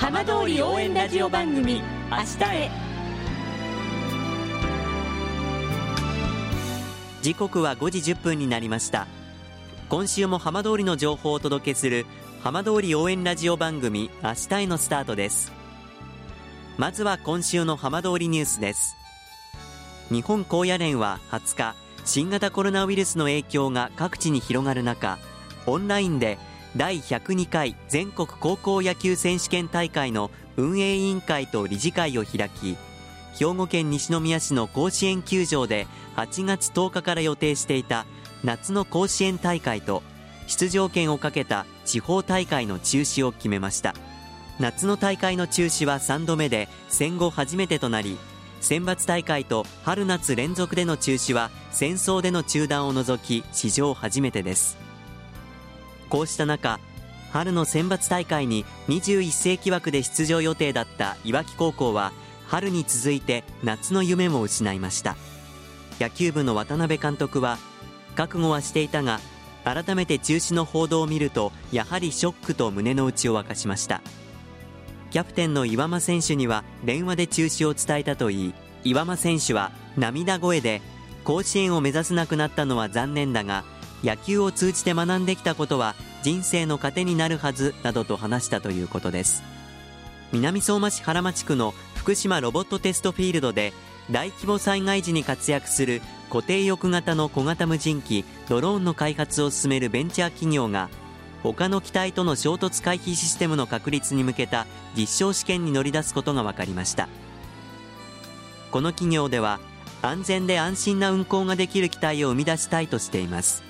浜通り応援ラジオ番組明日へ。時刻は5時1分になりました。今週も浜通りの情報をお届けする浜通り応援ラジオ番組明日へのスタートです。まずは今週の浜通りニュースです。日本高野連は20日新型コロナウイルスの影響が各地に広がる中オンラインで第102回全国高校野球選手権大会の運営委員会と理事会を開き兵庫県西宮市の甲子園球場で8月10日から予定していた夏の甲子園大会と出場権をかけた地方大会の中止を決めました。夏の大会の中止は3度目で戦後初めてとなり選抜大会と春夏連続での中止は戦争での中断を除き史上初めてです。こうした中春の選抜大会に21世紀枠で出場予定だったいわき高校は春に続いて夏の夢も失いました。野球部の渡辺監督は覚悟はしていたが改めて中止の報道を見るとやはりショックと胸の内を明かしました。キャプテンの岩間選手には電話で中止を伝えたといい岩間選手は涙声で甲子園を目指せなくなったのは残念だが野球を通じて学んできたことは人生の糧になるはずなどと話したということです。南相馬市原町区の福島ロボットテストフィールドで大規模災害時に活躍する固定翼型の小型無人機ドローンの開発を進めるベンチャー企業が他の機体との衝突回避システムの確立に向けた実証試験に乗り出すことが分かりました。この企業では安全で安心な運航ができる機体を生み出したいとしています。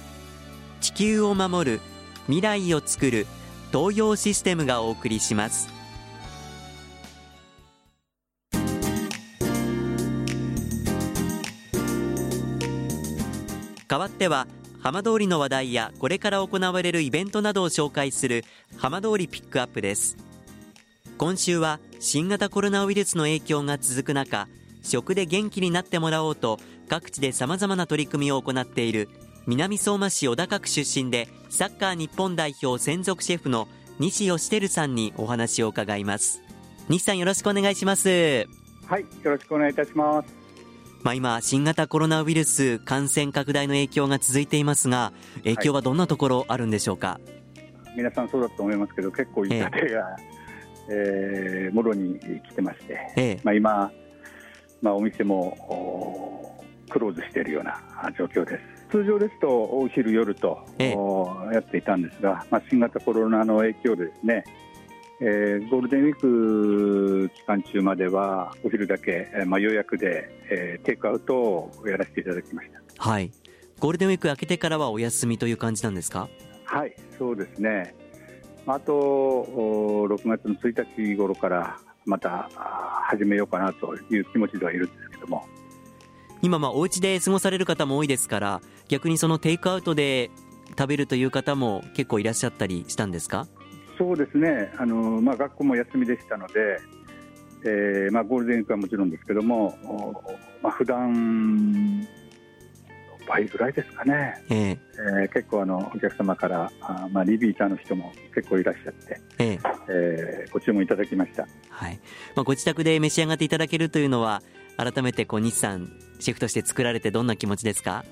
地球を守る未来をつくる東洋システムがお送りします。代わっては浜通りの話題やこれから行われるイベントなどを紹介する浜通りピックアップです。今週は新型コロナウイルスの影響が続く中食で元気になってもらおうと各地で様々な取り組みを行っている南相馬市小高区出身でサッカー日本代表専属シェフの西義輝さんにお話を伺います。西さんよろしくお願いします。はいよろしくお願いいたします。まあ、今、新型コロナウイルス感染拡大の影響が続いていますが、影響はどんなところあるんでしょうか、はい、皆さんそうだと思いますけど、結構痛手が、ええ。えー、もろに来てまして、ええ、まあ、今、まあ、お店もクローズしているような状況です。通常ですと、お昼、夜と、ええ、やっていたんですが、まあ、新型コロナの影響でですね、えー、ゴールデンウィーク期間中まではお昼だけ、えー、まあ、予約で、えー、テイクアウトをやらせていただきました。はい。ゴールデンウィーク明けてからはお休みという感じなんですか？はいそうですね。あと6月の1日頃からまた始めようかなという気持ちではいるんですけども今まあお家で過ごされる方も多いですから逆にそのテイクアウトで食べるという方も結構いらっしゃったりしたんですか？そうですね、あのまあ、学校も休みでしたので、えーまあ、ゴールデンウィークはもちろんですけども、まあ普段倍ぐらいですかね、えー、えー、結構あのお客様からあ、まあ、リピーターの人も結構いらっしゃって、えー、えー、ご注文いただきました、はい。まあ、ご自宅で召し上がっていただけるというのは改めてこう西さんシェフとして作られてどんな気持ちですか？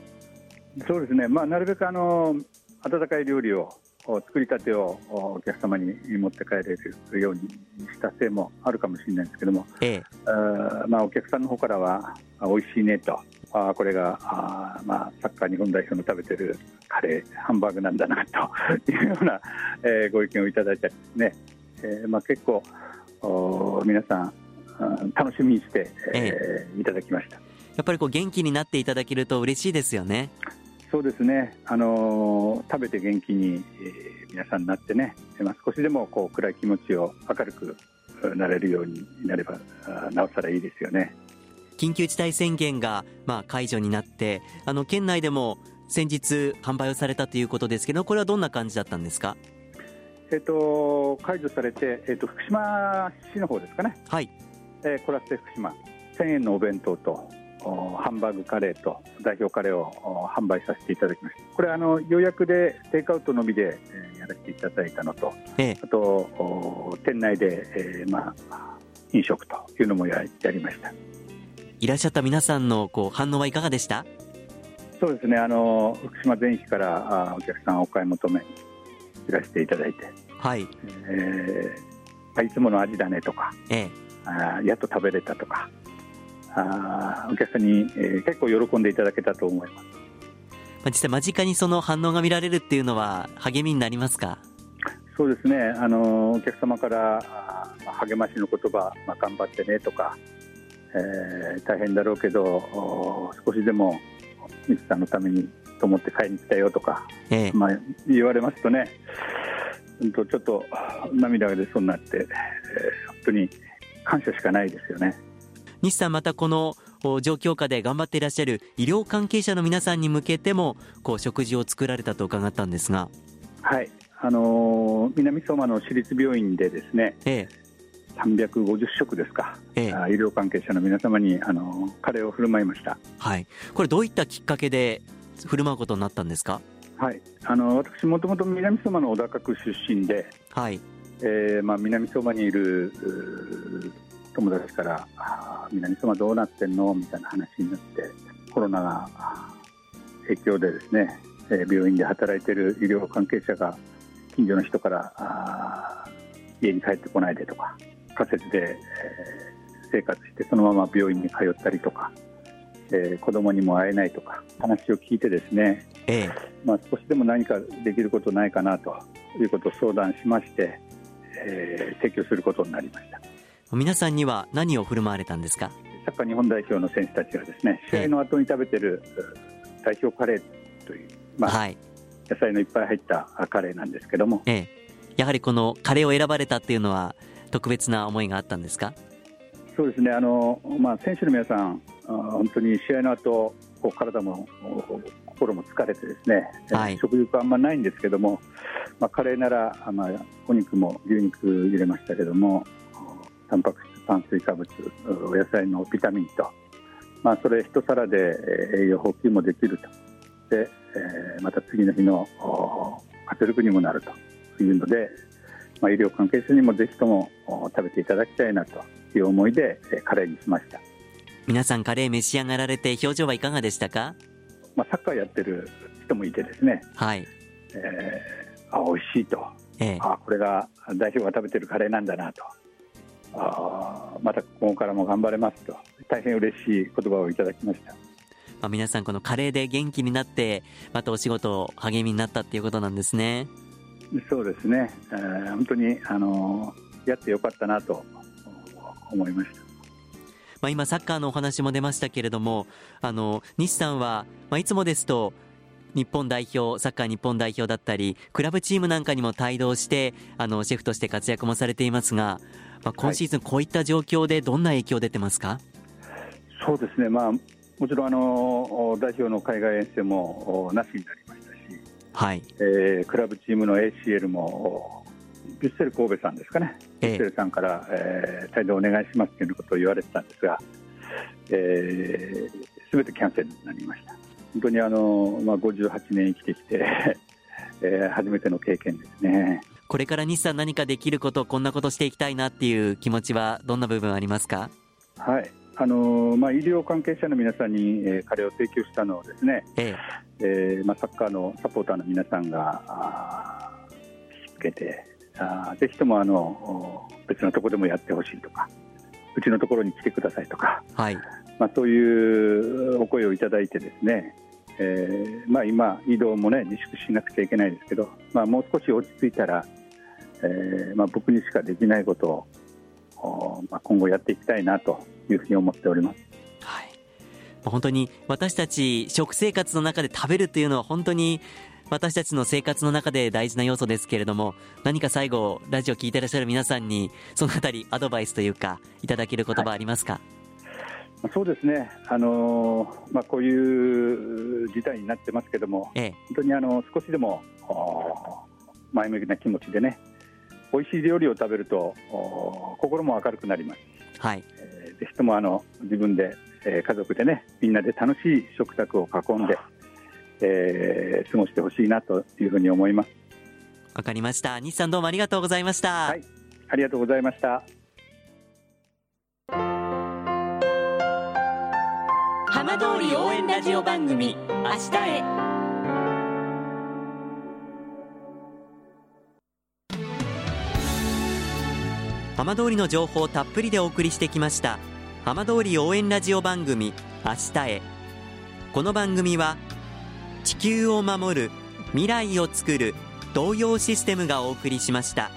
そうですね、まあ、なるべくあの温かい料理を作りたてをお客様に持って帰れるようにしたせいもあるかもしれないですけども、ええ。まあ、お客さんの方からは美味しいねと。あこれがあ、まあ、サッカー日本代表の食べてるカレーハンバーグなんだなと。いうような、えー、ご意見をいただいたりですね、えーまあ、結構お皆さん楽しみにして、ええー、いただきましたやっぱりこう元気になっていただけると嬉しいですよね。そうですね、あのー、食べて元気に、えー、皆さんになってね、まあ、少しでもこう暗い気持ちを明るくなれるようになればなおさらいいですよね。緊急事態宣言が、まあ、解除になってあの県内でも先日販売をされたということですけどこれはどんな感じだったんですか？えっ、と解除されて、えっ、と福島市の方ですかね。はい、えー、コラステ福島。1000円のお弁当とハンバーグカレーと代表カレーを販売させていただきました。これあの予約でテイクアウトのみで、やらせていただいたのと、ええ、あと店内で、えー、まあ、飲食というのもややりました。いらっしゃった皆さんのこう反応はいかがでした？そうですね。あの福島全域からあお客さんお買い求めにいらしていただいて、はい。えー、いつもの味だねとか、ええ、あやっと食べれたとかあお客さんに、えー、結構喜んでいただけたと思います。まあ、実際間近にその反応が見られるっていうのは励みになりますか？そうですね、あのお客様からあ励ましの言葉、まあ、頑張ってねとか、えー、大変だろうけど少しでもミスさんのためにと思って買いに来たよとか、ええ、まあ、言われますとね、ちょっと涙が出そうになって、えー、本当に感謝しかないですよね。西さんまたこの状況下で頑張っていらっしゃる医療関係者の皆さんに向けてもこう食事を作られたと伺ったんですが。はい。あのー、南相馬の私立病院でですね、ええ、350食ですか、ええ、医療関係者の皆様にあのカレーを振る舞いました。はい。これどういったきっかけで振る舞うことになったんですか？はい。あの私もともと南相馬の小高区出身ではい。えーまあ、南相馬にいる友達から南相馬どうなってんの？みたいな話になってコロナが影響でですね、え病院で働いている医療関係者が近所の人から家に帰ってこないでとか仮設で、え生活してそのまま病院に通ったりとか、えー、子供にも会えないとか話を聞いてですね、ええ、まあ、少しでも何かできることないかなということを相談しまして、えー、提供することになりました。皆さんには何を振る舞われたんですか？サッカー日本代表の選手たちがですね試合の後に食べてる代表カレーという、まあ、はい、野菜のいっぱい入ったカレーなんですけども、ええ、やはりこのカレーを選ばれたっていうのは特別な思いがあったんですか？そうですね。あの、まあ、選手の皆さん本当に試合の後こう体も心も疲れてですね、はい、食欲あんまないんですけども、まあ、カレーなら、まあ、お肉も牛肉入れましたけどもタンパク質、炭水化物、お野菜のビタミンと、まあ、それ一皿で栄養補給もできると。で、えまた次の日の活力にもなると。いうので、まあ、医療関係者にもぜひとも食べていただきたいなと。いう思いでカレーにしました。皆さんカレー召し上がられて表情はいかがでしたか、まあ、サッカーやってる人もいてですね、はい。えー、あ美味しいと、ええ、あこれが代表が食べてるカレーなんだなとあまたここからも頑張れますと大変嬉しい言葉をいただきました。まあ、皆さんこのカレーで元気になってまたお仕事励みになったっていうことなんですね。そうですね、えー、本当にあのやってよかったなと思いました。まあ、今サッカーのお話も出ましたけれどもあの西さんは、まあ、いつもですと日本代表サッカー日本代表だったりクラブチームなんかにも帯同してあのシェフとして活躍もされていますがまあ、今シーズン、こういった状況でどんな影響出てますか、はい、そうですね、まあ、もちろんあの代表の海外遠征もなしになりましたし、はい。えー、クラブチームの ACL もビュッセル神戸さんですかね、ビュッセルさんから、えー、帯同お願いしますということを言われてたんですが、す、えー、べ、てキャンセルになりました。本当にあの、まあ、58年生きてきて えー、初めての経験ですね。これから日産何かできることこんなことしていきたいなっていう気持ちはどんな部分ありますか？はい。あのまあ、医療関係者の皆さんに、えー、カレーを提供したのをですね、ええ。えー、まあ、サッカーのサポーターの皆さんが引きつけてあぜひともあの別のところでもやってほしいとかうちのところに来てくださいとか、はい。まあ、そういうお声をいただいてですね、えーまあ、今、移動も、ね、自粛しなくちゃいけないですけど、まあ、もう少し落ち着いたら、えーまあ、僕にしかできないことを、まあ、今後やっていきたいなというふうに思っております。はい。本当に私たち食生活の中で食べるというのは本当に私たちの生活の中で大事な要素ですけれども何か最後ラジオ聞いてらっしゃる皆さんにそのあたりアドバイスというかいただける言葉ありますか、はい、そうですね、あのー、まあ、こういう事態になってますけども、ええ、本当にあの少しでも前向きな気持ちでね美味しい料理を食べると心も明るくなります。はい、えー、ぜひともあの自分で、えー、家族でねみんなで楽しい食卓を囲んで、えー、過ごしてほしいなというふうに思います。わかりました。西さんどうもありがとうございました。はい、ありがとうございました。浜通り応援ラジオ番組明日へ。浜通りの情報をたっぷりでお送りしてきました浜通り応援ラジオ番組明日へこの番組は地球を守る未来をつくる東洋システムがお送りしました。